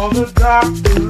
Call the doctor.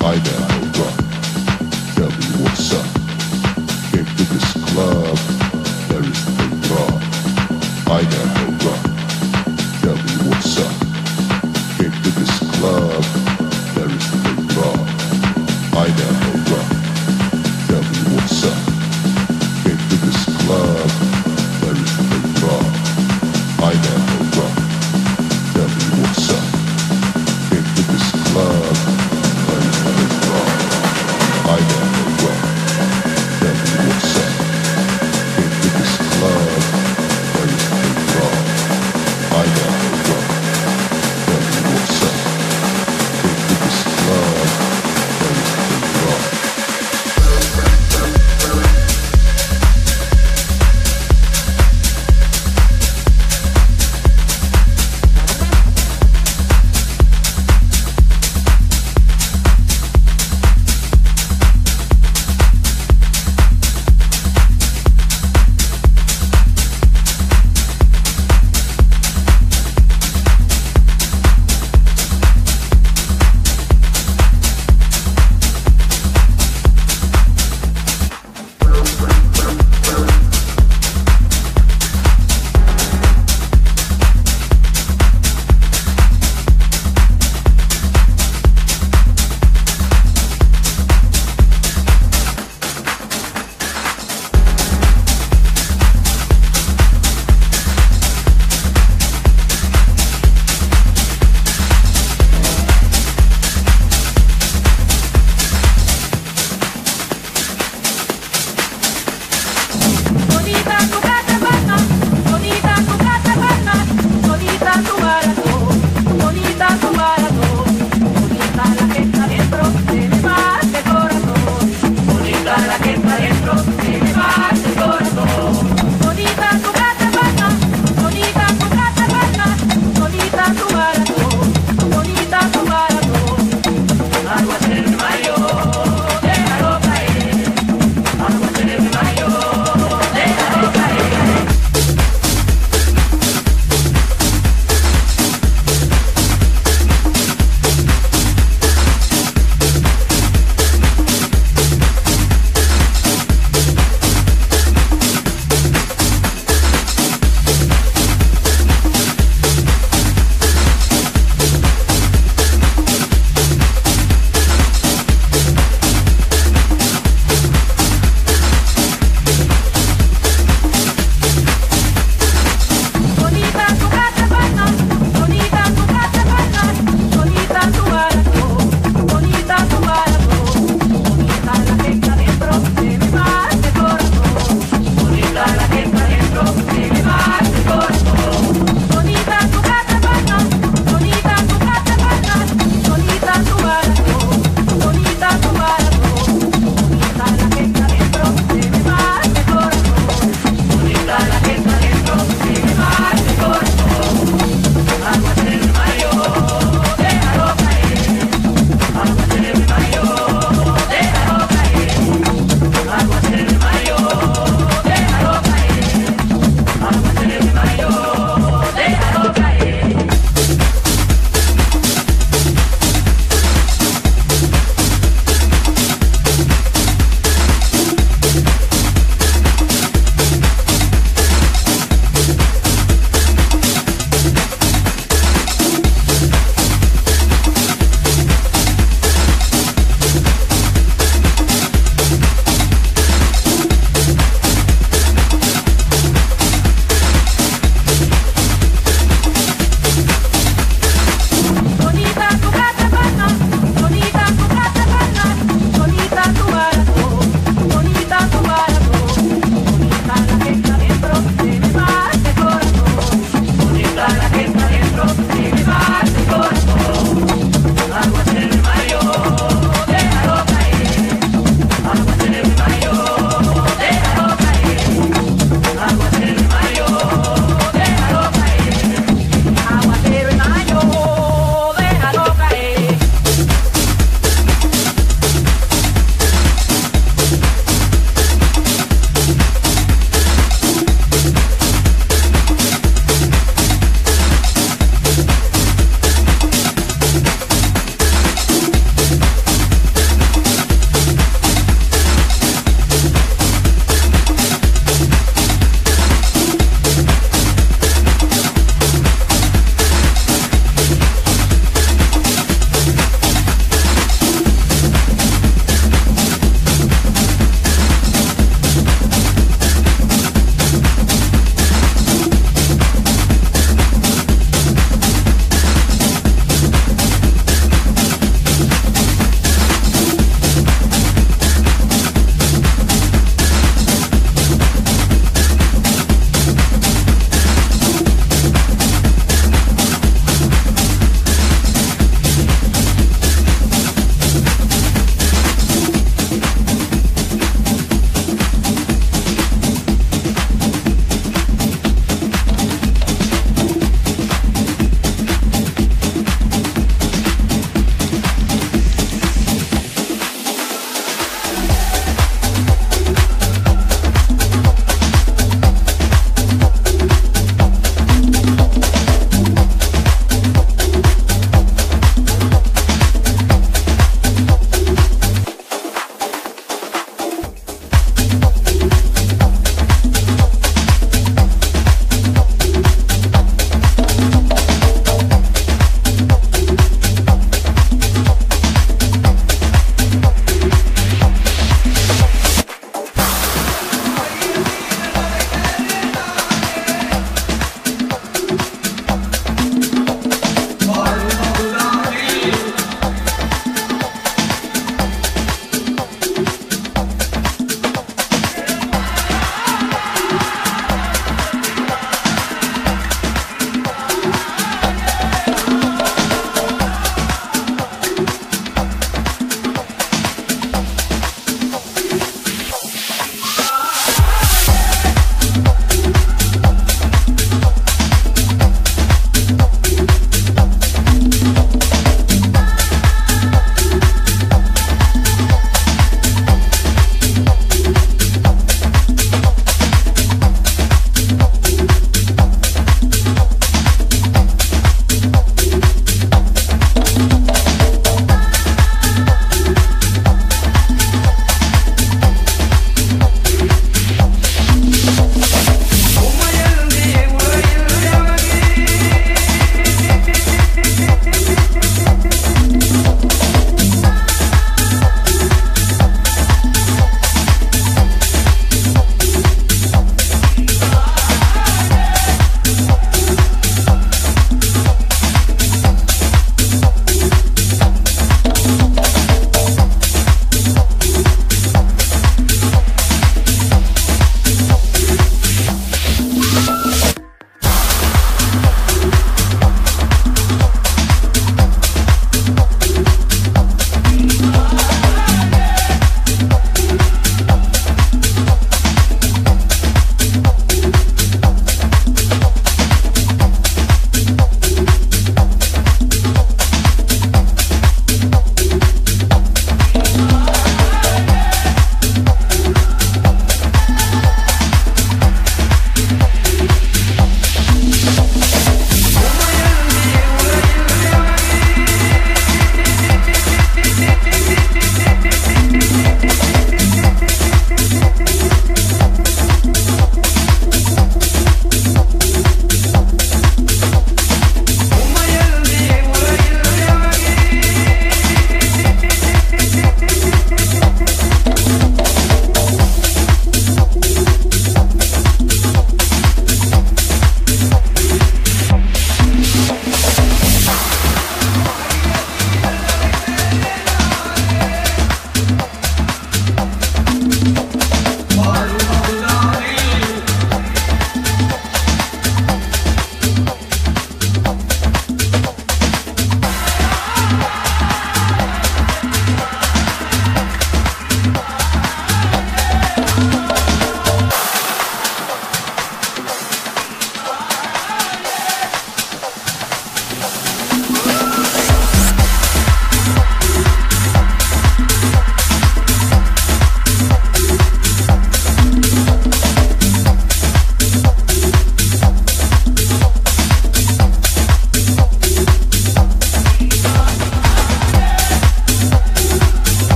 Fiber.